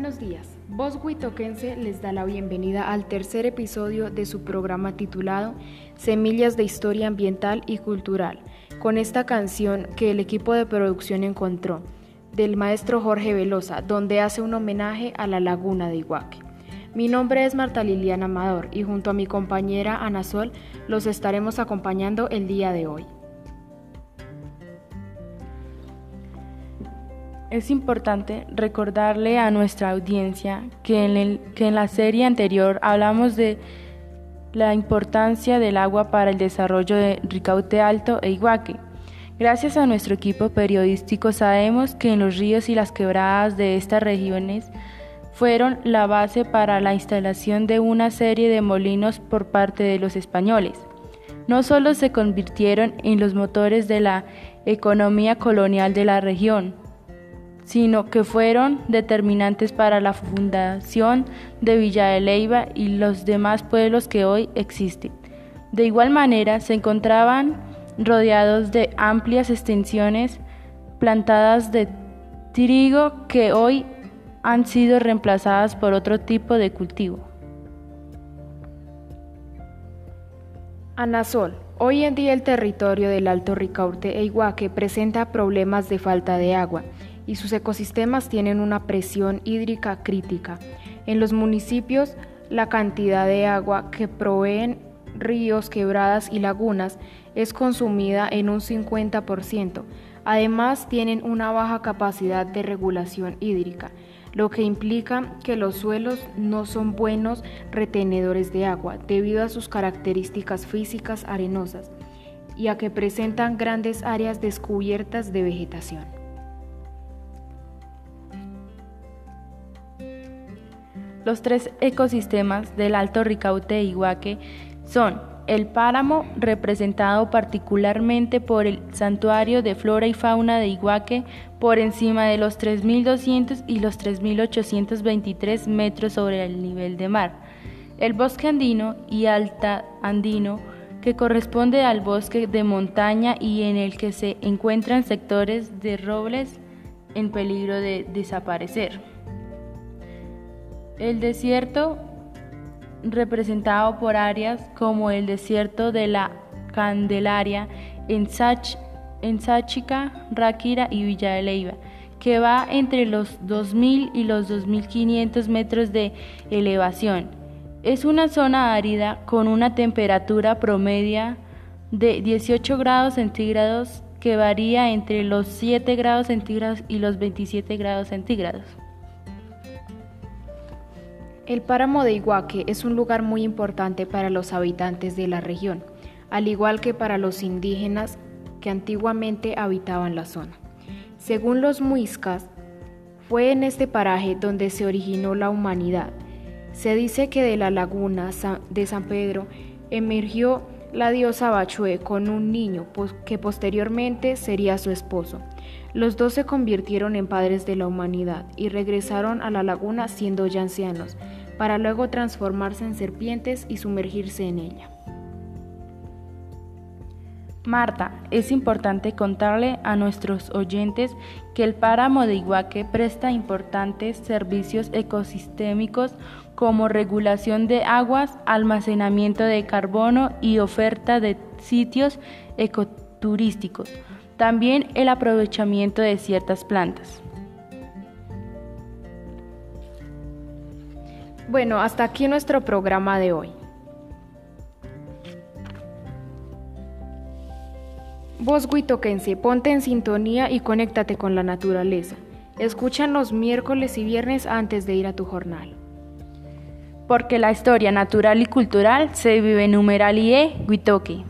Buenos días. Voz Huitoquense les da la bienvenida al tercer episodio de su programa titulado Semillas de Historia Ambiental y Cultural, con esta canción que el equipo de producción encontró, del maestro Jorge Velosa, donde hace un homenaje a la laguna de Iguaque. Mi nombre es Marta Liliana Amador y junto a mi compañera Ana Sol los estaremos acompañando el día de hoy. Es importante recordarle a nuestra audiencia que en, que en, la serie anterior hablamos de la importancia del agua para el desarrollo de Ricaute Alto e Iguaque. Gracias a nuestro equipo periodístico sabemos que en los ríos y las quebradas de estas regiones fueron la base para la instalación de una serie de molinos por parte de los españoles. No solo se convirtieron en los motores de la economía colonial de la región, sino que fueron determinantes para la fundación de Villa de Leyva y los demás pueblos que hoy existen. De igual manera, se encontraban rodeados de amplias extensiones plantadas de trigo que hoy han sido reemplazadas por otro tipo de cultivo. Anasol. Hoy en día el territorio del Alto Ricaurte e Iguaque presenta problemas de falta de agua y sus ecosistemas tienen una presión hídrica crítica. En los municipios, la cantidad de agua que proveen ríos, quebradas y lagunas es consumida en un 50%. Además, tienen una baja capacidad de regulación hídrica, lo que implica que los suelos no son buenos retenedores de agua debido a sus características físicas arenosas y a que presentan grandes áreas descubiertas de vegetación. Los tres ecosistemas del Alto Ricaute de Iguaque son el páramo, representado particularmente por el Santuario de Flora y Fauna de Iguaque, por encima de los 3.200 y los 3.823 metros sobre el nivel de mar. El bosque andino y alta andino, que corresponde al bosque de montaña y en el que se encuentran sectores de robles en peligro de desaparecer. El desierto, representado por áreas como el desierto de la Candelaria en, Sach, en Sáchica, Ráquira y Villa de Leiva, que va entre los 2.000 y los 2.500 metros de elevación. Es una zona árida con una temperatura promedia de 18 grados centígrados que varía entre los 7 grados centígrados y los 27 grados centígrados. El páramo de Iguaque es un lugar muy importante para los habitantes de la región, al igual que para los indígenas que antiguamente habitaban la zona. Según los muiscas, fue en este paraje donde se originó la humanidad. Se dice que de la laguna de San Pedro emergió la diosa Bachue con un niño que posteriormente sería su esposo. Los dos se convirtieron en padres de la humanidad y regresaron a la laguna siendo ya ancianos, para luego transformarse en serpientes y sumergirse en ella. Marta, es importante contarle a nuestros oyentes que el páramo de Iguaque presta importantes servicios ecosistémicos como regulación de aguas, almacenamiento de carbono y oferta de sitios ecoturísticos. También el aprovechamiento de ciertas plantas. Bueno, hasta aquí nuestro programa de hoy. Vos Huitoquense, ponte en sintonía y conéctate con la naturaleza. Escuchan los miércoles y viernes antes de ir a tu jornal. Porque la historia natural y cultural se vive en Numeral IE Huitoque.